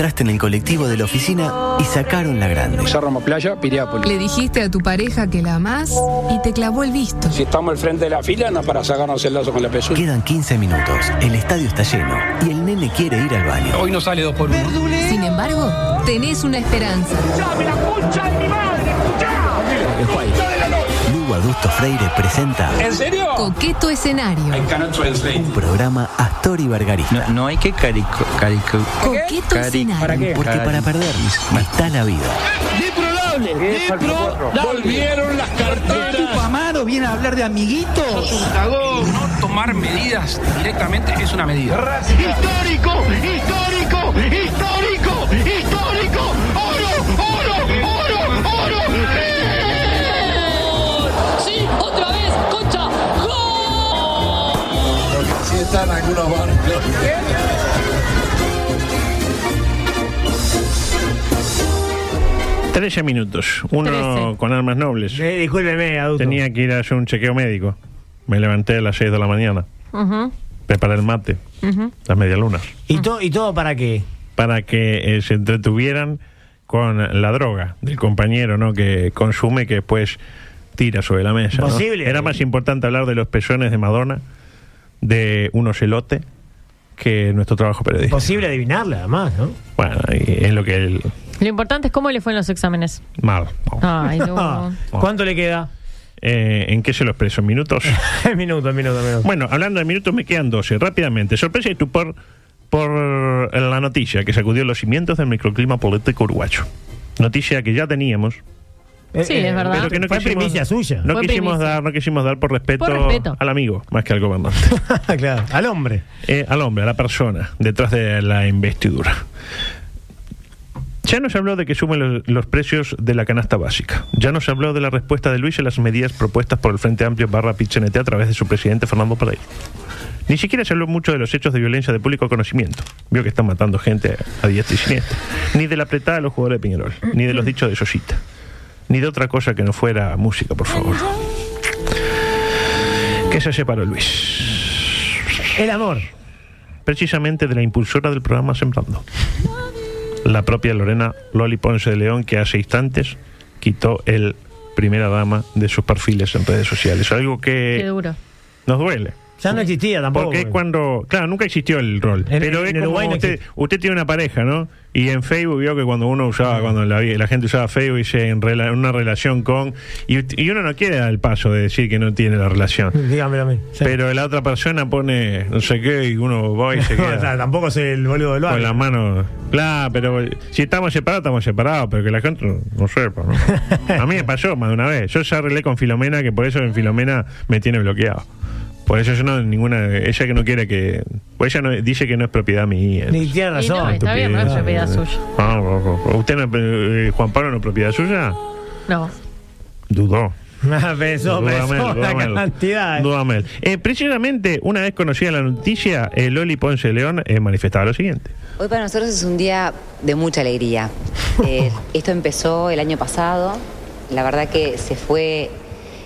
Entraste en el colectivo de la oficina y sacaron la grande. Cerro Playa, Piriápolis. Le dijiste a tu pareja que la amás y te clavó el visto. Si estamos al frente de la fila, no es para sacarnos el lazo con la pezuña. Quedan 15 minutos, el estadio está lleno y el nene quiere ir al baño. Hoy no sale dos por uno. Sin embargo, tenés una esperanza. Lugo Adusto Freire presenta ¿En serio? Coqueto escenario. I cannot translate. un programa Astor y Bargarista. No, no hay que carico, carico, Coqueto Cari- escenario. ¿Para qué? Porque para perder está la vida. Volvieron las carteras. Amaro viene a hablar de amiguitos. No tomar medidas directamente es una medida. Histórico, histórico, histórico. Están algunos barcos. 13 minutos. Uno Trece. con armas nobles. Eh, discúlpeme, adulto. Tenía que ir a hacer un chequeo médico. Me levanté a las 6 de la mañana. Ujú, Preparé el mate. ujú. Las medialunas. ¿Y, to- ¿Y todo para qué? Para que eh, se entretuvieran con la droga del compañero, ¿no? Que consume, que después tira sobre la mesa. ¿no? Imposible. Era más importante hablar de los pezones de Madonna, de un ocelote, que nuestro trabajo periodístico. Posible adivinarla, además, ¿no? Bueno, y es lo que él. Lo importante es cómo le fue en los exámenes. Mal. Ay, no. ¿Cuánto le queda? Eh, ¿En qué se lo expreso? ¿En minutos? minuto, minuto, minuto. Bueno, hablando de minutos, me quedan 12. Rápidamente, sorpresa y estupor por la noticia que sacudió los cimientos del microclima político uruguayo. Noticia que ya teníamos, Eh, Sí, es verdad. pero que no Fue quisimos, primicia suya. no Fue quisimos primicia. dar, no quisimos dar por respeto, Por respeto. al amigo, más que al gobernante, claro, al hombre. Eh, al hombre, a la persona detrás de la investidura. Ya nos habló de que sumen los, los precios de la canasta básica. Ya nos habló de la respuesta de Luis a las medidas propuestas por el Frente Amplio barra Pichenete a través de su presidente Fernando Pereira. Ni siquiera se habló mucho de los hechos de violencia de público conocimiento. Vio que están matando gente a diestra y siniestra. Ni de la apretada de los jugadores de Peñarol. Ni de los dichos de Sosita. Ni de otra cosa que no fuera música, por favor. ¿Qué se separó Luis? El amor. precisamente de la impulsora del programa Sembrando. La propia Lorena Loli Ponce de León, que hace instantes quitó el primera dama de sus perfiles en redes sociales. Algo Qué que duro. nos duele. Ya no existía tampoco. Porque es cuando. Claro, nunca existió el rol. En- pero en es como no usted, usted tiene una pareja, ¿no? Y en Facebook vio que cuando uno usaba, cuando la, la gente usaba Facebook, dice en rela- una relación con. Y, y uno no quiere dar el paso de decir que no tiene la relación. Dígamelo a mí. Sí. Pero la otra persona pone no sé qué y uno va y se No, o sea, queda tampoco soy el boludo del con barrio. la mano. Claro, pero si estamos separados, estamos separados, pero que la gente no, no sepa. ¿no? A mí me pasó más de una vez. Yo ya arreglé con Filomena, que por eso en Filomena me tiene bloqueado. Por eso yo no, ninguna. Ella que no quiere que. Pues ella no, dice que no es propiedad mía. Ni tiene Y no, razón. está bien, no es propiedad suya. Ah, no, no. ¿Usted no, eh, Juan Pablo no es propiedad suya? No. Dudó. Pesó, pesó la cantidad. Eh, precisamente, una vez conocida la noticia, eh, Loli Ponce León eh, manifestaba lo siguiente. Hoy para nosotros es un día de mucha alegría. Eh, esto empezó el año pasado, la verdad que se fue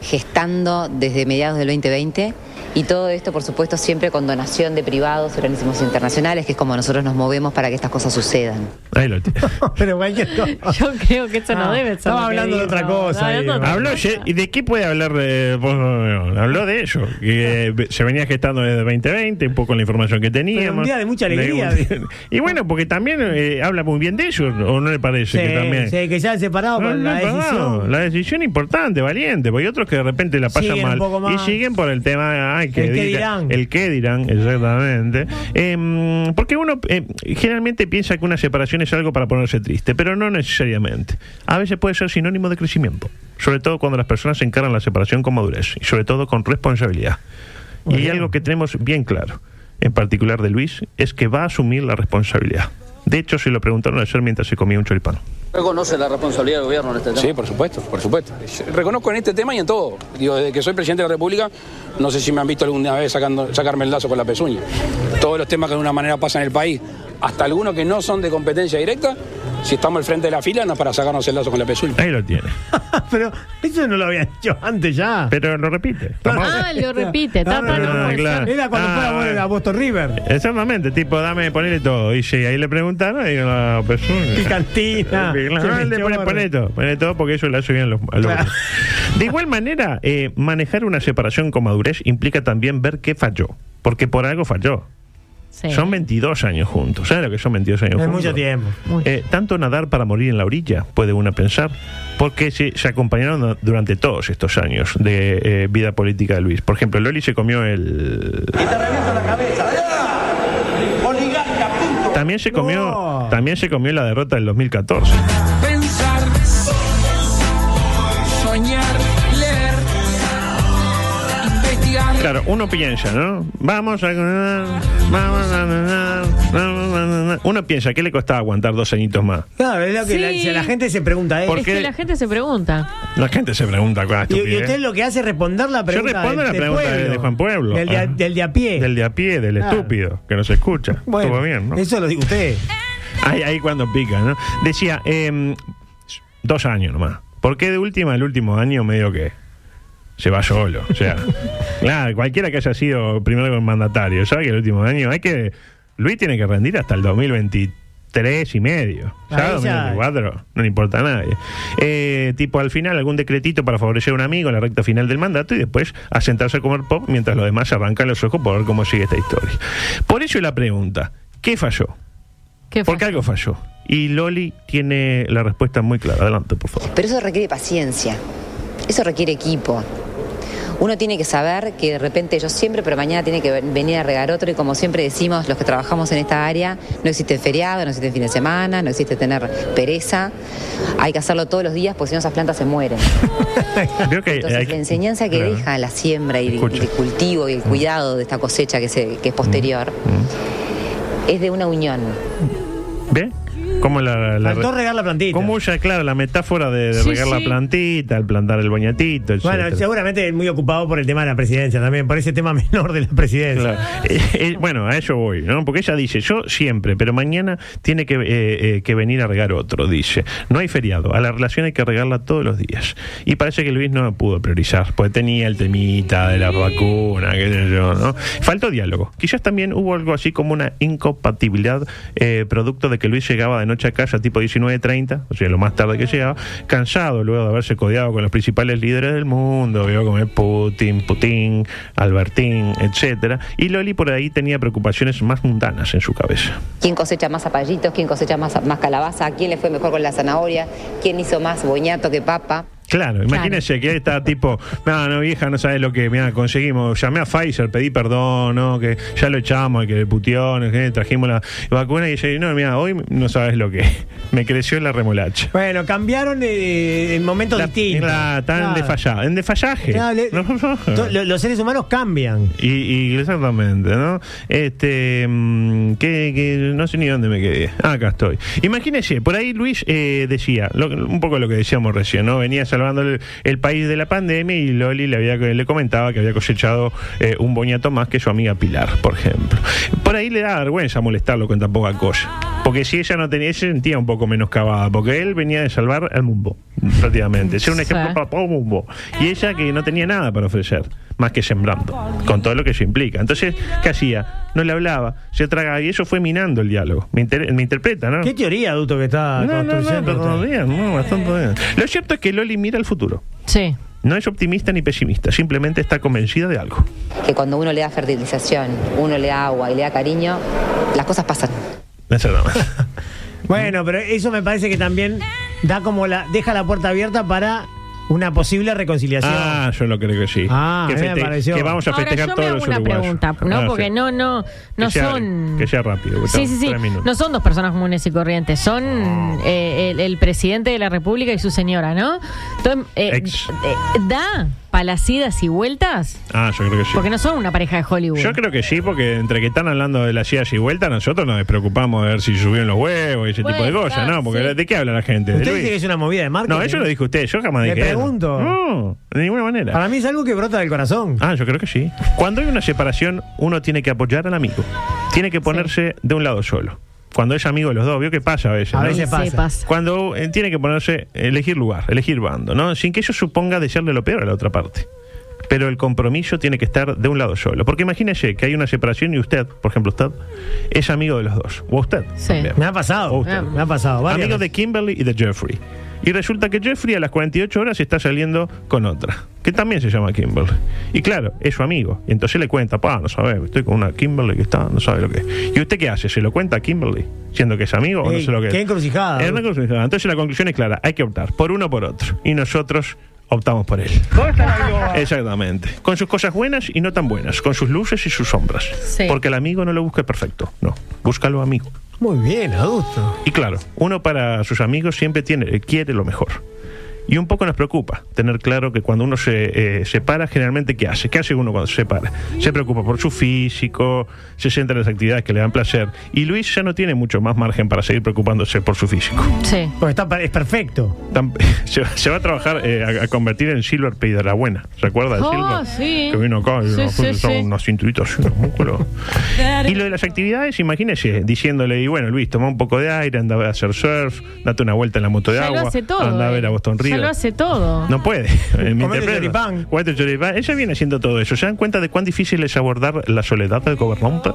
gestando desde mediados del 2020 y todo esto, por supuesto, siempre con donación de privados, organismos internacionales, que es como nosotros nos movemos para que estas cosas sucedan. Ahí lo tiene. Pero cualquier cosa. Yo creo que eso no, No, debe ser. estaba hablando de otra cosa Estaba ahí, hablando de otra Habló, ¿Y de qué puede hablar León? Habló de ello, que eh, se venía gestando desde 2020, un poco la información que teníamos. un día de mucha alegría. De- y bueno, porque también eh, habla muy bien de ello, ¿o no le parece? Sí, que también... sí, que se han separado No, por no, la decisión. La decisión importante, valiente, porque hay otros que de repente la pasan Siguen un mal y siguen por el tema que El diga- dirán. el qué dirán, exactamente. Em, porque uno eh, generalmente piensa que una separación es algo para ponerse triste, pero no necesariamente. A veces puede ser sinónimo de crecimiento, sobre todo cuando las personas encaran la separación con madurez y sobre todo con responsabilidad. Muy y bien. algo que tenemos bien claro, en particular de Luis, es que va a asumir la responsabilidad De hecho, se lo preguntaron ayer mientras se comía un choripán. ¿Reconoce la responsabilidad del gobierno en este tema? Sí, por supuesto, por supuesto. Reconozco en este tema y en todo. Digo, desde que soy presidente de la República, no sé si me han visto alguna vez sacando, sacarme el lazo con la pezuña. Todos los temas que de una manera pasan en el país, hasta algunos que no son de competencia directa, si estamos al frente de la fila, no es para sacarnos el lazo con la pezuña. Ahí lo tiene. Pero eso no lo había hecho antes ya. Pero lo repite. Ah, lo repite. Tapa no, claro. Era cuando Ah, fue a- a Boston River. Exactamente, tipo, dame, ponele todo. Y sí, ahí le preguntaron y la pezuña. Picantina. Claro, se le me pone, chorra. pone todo, pone todo porque eso le hace bien a los, a los- Claro. De igual manera, eh, manejar una separación con madurez implica también ver qué falló. Porque por algo falló. Sí. Son 22 años juntos. ¿Sabes lo que son 22 años Es juntos? mucho tiempo. Eh, tanto nadar para morir en la orilla, puede uno pensar, porque se, se acompañaron durante todos estos años de eh, vida política de Luis. Por ejemplo, Loli se comió el... También se comió, No. también se comió la derrota del 2014. Pensar, soñar, Claro, uno piensa, ¿no? Vamos a... Vamos a... Uno piensa, ¿qué le costaba aguantar dos añitos más? Claro, es lo que Sí. la, gente se pregunta. ¿eh? ¿Por Es qué? que la gente se pregunta. La gente se pregunta con Y, y usted lo que hace es responder la pregunta. respondo del- la del pregunta de- de Juan Pueblo. Del de, a- Ah. del de a pie. Del de a pie, del Claro. estúpido, que nos escucha. Bueno, Estuvo bien, ¿no? Eso lo digo usted. Ahí, ahí cuando pica, ¿no? Decía, em, dos años nomás. ¿Por qué de última, el último año medio que se va solo? O sea, claro, cualquiera que haya sido primero mandatario, sabe que el último año hay que... Luis tiene que rendir hasta el 2023 y medio. Ya- 2024, no le importa a nadie. Eh, tipo, al final algún decretito para favorecer a un amigo en la recta final del mandato y después a sentarse a comer pop mientras los demás arrancan los ojos por ver cómo sigue esta historia. Por eso la pregunta, ¿qué falló? ¿Qué Porque fue? algo falló. Y Loli tiene la respuesta muy clara. Adelante, por favor. Pero eso requiere paciencia, eso requiere equipo. Uno tiene que saber que de repente yo siempre, pero mañana tiene que ven- venir a regar otro y como siempre decimos los que trabajamos en esta área, no existe feriado, no existe fin de semana, no existe tener pereza. Hay que hacerlo todos los días porque si no esas plantas se mueren. Entonces la enseñanza que Claro. deja la siembra y el, cultivo y el cuidado de esta cosecha que, se, que es posterior es de una unión. ¿Ve? ¿Cómo la, la- Faltó regar la plantita. ¿Cómo usa, claro, la metáfora de, de Sí, regar la plantita, el plantar el boñatito, Bueno, etcétera? seguramente muy ocupado por el tema de la presidencia también, por ese tema menor de la presidencia. Claro. Eh, eh, bueno, a eso voy, ¿no? Porque ella dice, yo siempre, pero mañana tiene que, eh, eh, que venir a regar otro, dice. No hay feriado, a la relación hay que regarla todos los días. Y parece que Luis no pudo priorizar, porque tenía el temita de la vacuna, qué sé yo, ¿no? Faltó diálogo. Quizás también hubo algo así como una incompatibilidad eh, producto de que Luis llegaba de noche a casa tipo 19.30, o sea, lo más tarde que llegaba, cansado luego de haberse codeado con los principales líderes del mundo, vio como Putin, Putin, Albertín, etcétera, y Loli por ahí tenía preocupaciones más mundanas en su cabeza. ¿Quién cosecha más zapallitos? ¿Quién cosecha más, calabaza? ¿A quién le fue mejor con la zanahoria? ¿Quién hizo más boñato que papa? Claro, imagínense que está tipo, no, no, vieja, no sabes lo que, mira, conseguimos, llamé a Pfizer, pedí perdón, no, que ya lo echamos, que puteó, no, que trajimos la vacuna y ella dice, no, mira, hoy no sabes lo que, me creció la remolacha. Bueno, cambiaron eh, en momentos La- distintos. la- están en Claro. desfalla- en desfallaje. Claro, le- No, to- lo- los seres humanos cambian. Y, y exactamente, ¿no? Este, mm, que, que no sé ni dónde me quedé. Ah, acá estoy. Imagínese, por ahí Luis eh, decía, lo- un poco lo que decíamos recién, ¿no? Venía salvando el, el país de la pandemia y Loli le, había, le comentaba que había cosechado eh, un boñato más que su amiga Pilar, por ejemplo. Por ahí le da vergüenza molestarlo con tan poca cosa. Porque si ella no tenía, se sentía un poco menos cavada, porque él venía de salvar al mundo, prácticamente. Ser un ejemplo para todo mundo. Y ella que no tenía nada para ofrecer, más que sembrando, con todo lo que eso implica. Entonces, ¿qué hacía? No le hablaba, se tragaba, y eso fue minando el diálogo. Me, inter- me interpreta, ¿no? ¿Qué teoría, adulto, que está No, no, no, construyendo todo usted? bien, no, bastante bien. Lo cierto es que Loli mira al futuro. Sí. No es optimista ni pesimista, simplemente está convencida de algo. Que cuando uno le da fertilización, uno le da agua y le da cariño, las cosas pasan. Exactamente. Bueno, pero eso me parece que también da como la deja la puerta abierta para una posible reconciliación. Ah, yo lo creo que sí. Ah, que, a mí me pareció. que vamos a Ahora festejar yo me todos hago los una uruguayos. pregunta, ¿no? Ah, Porque sí. no, no, no Que sea- son. que sea rápido, Sí, sí, sí. tres minutos. No son dos personas comunes y corrientes. Son eh, el, el presidente de la República y su señora, ¿no? Entonces, eh, Ex. eh, da para las idas y vueltas? Ah, yo creo que sí. Porque no son una pareja de Hollywood. Yo creo que sí, porque entre que están hablando de las idas y vueltas, nosotros nos preocupamos de ver si subieron los huevos y ese Bueno, tipo de cosas, claro, ¿no? Porque sí. ¿de qué habla la gente? ¿De ¿Usted Luis? dice que es una movida de marketing? No, eso lo dijo usted, yo jamás Le dije eso. pregunto. No, de ninguna manera. Para mí es algo que brota del corazón. Ah, yo creo que sí. Cuando hay una separación, uno tiene que apoyar al amigo. Tiene que ponerse de un lado solo. Cuando es amigo de los dos, vio que pasa a veces. A ¿no? veces Sí, pasa. pasa. Cuando eh, tiene que ponerse, elegir lugar, elegir bando, ¿no? Sin que eso suponga desearle lo peor a la otra parte. Pero el compromiso tiene que estar de un lado solo. Porque imagínese que hay una separación y usted, por ejemplo, usted, es amigo de los dos. O usted. Sí. también. Me ha pasado. Usted. Me ha pasado. Amigo de. Kimberly y de Jeffrey. Y resulta que Jeffrey a las 48 horas está saliendo con otra, que también se llama Kimberly. Y claro, es su amigo. Y entonces le cuenta, pa, no sabe, estoy con una Kimberly que está, no sabe lo que es. ¿Y usted qué hace? ¿Se lo cuenta a Kimberly? Siendo que es amigo o no sé lo que es. qué encrucijada. Es una encrucijada. Entonces la conclusión es clara, hay que optar por uno o por otro. Y nosotros optamos por él. Exactamente. Con sus cosas buenas y no tan buenas, con sus luces y sus sombras. Sí. Porque el amigo no lo busca perfecto, no, búscalo amigo. Muy bien, adulto. Y claro, uno para sus amigos siempre tiene, quiere lo mejor. Y un poco nos preocupa tener claro que cuando uno se eh, separa, generalmente, ¿qué hace? ¿Qué hace uno cuando se separa? Se preocupa por su físico, se centra en las actividades que le dan placer. Y Luis ya no tiene mucho más margen para seguir preocupándose por su físico. Sí. Porque está, es perfecto. Se, se va a trabajar eh, a, a convertir en Silver Pay de la buena. ¿Recuerda de Oh, Silver? sí. Que vino acá y Sí, nos sí, puso sí. unas cinturitas y unos músculos. Y lo de las actividades, imagínese, diciéndole, y bueno, Luis, toma un poco de aire, anda a hacer surf, date una vuelta en la moto de Ya lo agua, hace todo. anda a ver a Boston River. Lo hace todo. No puede. Eh, me Comete interpreta. choripán. Comete choripán. Ella viene haciendo todo eso. ¿Se dan cuenta de cuán difícil es abordar la soledad del gobernante?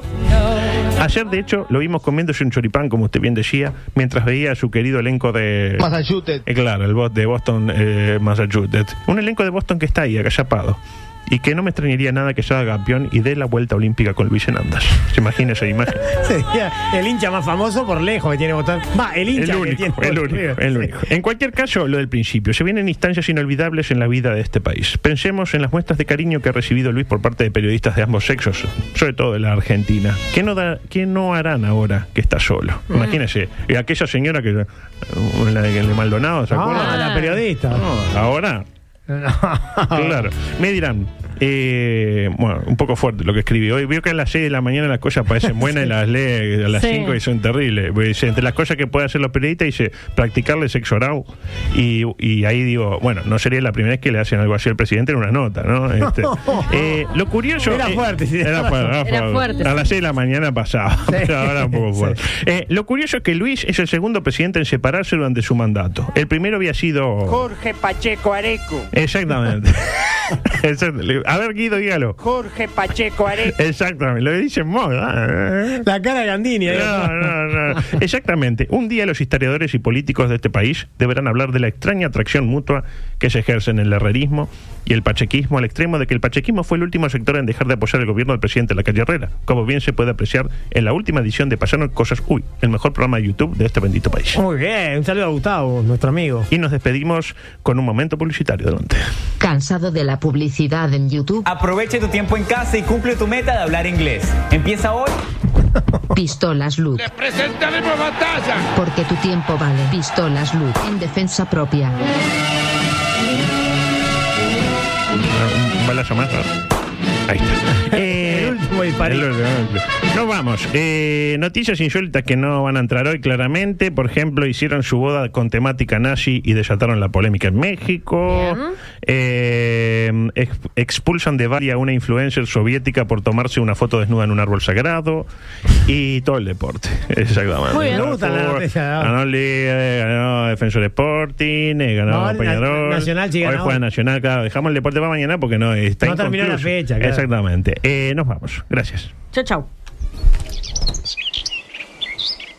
Ayer, de hecho, lo vimos comiéndose un choripán, como usted bien decía, mientras veía a su querido elenco de... Massachusetts. Eh, claro, el bot de Boston, eh, Massachusetts. Un elenco de Boston que está ahí, agachapado. Y que no me extrañaría nada que se haga campeón y dé la vuelta olímpica con Luis Hernández. ¿Se imagina esa imagen? Sería el hincha más famoso por lejos que tiene botón. Va, el hincha El que único, tiene el botón único, River. el Sí. único. En cualquier caso, lo del principio. Se vienen instancias inolvidables en la vida de este país. Pensemos en las muestras de cariño que ha recibido Luis por parte de periodistas de ambos sexos, sobre todo de la Argentina. ¿Qué no, da, qué no harán ahora que está solo? Mm. Imagínese, y aquella señora que, uh, la de de Maldonado, ¿se acuerdan? Ah, la periodista. No, ahora Claro. Me dirán, eh, bueno, un poco fuerte lo que escribí hoy. Veo que a las 6 de la mañana las cosas parecen buenas y las lee a las Sí. 5 y son terribles. Pues, dice, entre las cosas que puede hacer los periodistas, dice practicarle sexo oral. Y, y ahí digo, bueno, no sería la primera vez que le hacen algo así al presidente en una nota, ¿no? Este, eh, lo curioso. Era eh, fuerte, sí. Era fuerte, Era fuerte, A las 6 de la mañana pasaba, pero ahora un poco sí. fuerte. Eh, lo curioso es que Luis es el segundo presidente en separarse durante su mandato. El primero había sido. Jorge Pacheco Areco. Exactamente. A ver, Guido, dígalo. Jorge Pacheco Areco. Exactamente, lo dice en moda. La cara de Gandini. ahí. No, no, no. Exactamente. Un día los historiadores y políticos de este país deberán hablar de la extraña atracción mutua que se ejerce en el herrerismo y el pachequismo, al extremo de que el pachequismo fue el último sector en dejar de apoyar el gobierno del presidente de la calle Herrera, como bien se puede apreciar en la última edición de Pasaron Cosas Uy, el mejor programa de YouTube de este bendito país. Muy bien, un saludo a Gustavo, nuestro amigo. Y nos despedimos con un momento publicitario delante. ¿Cansado de la publicidad en YouTube? Aprovecha tu tiempo en casa y cumple tu meta de hablar inglés. Empieza hoy. Pistolas Luz. Presentaremos batalla. Porque tu tiempo vale. Pistolas Luz. En defensa propia. Un balazo más. ¿no? Ahí está. Eh, El último. Nos vamos. Eh, noticias insólitas que no van a entrar hoy claramente. Por ejemplo, hicieron su boda con temática nazi y desataron la polémica en México. Eh, ex- expulsan de Bari a una influencer soviética por tomarse una foto desnuda en un árbol sagrado. Y todo el deporte. Exactamente. Muy bien, me Ganó gusta la. Ganó Liga, ganó Defensor Sporting, eh, ganó No, Peñarol. Nacional sí Hoy juega Nacional, claro. Dejamos el deporte para mañana porque no está No terminó la fecha, claro. Exactamente. Eh, nos vamos. Gracias. Chau, chau.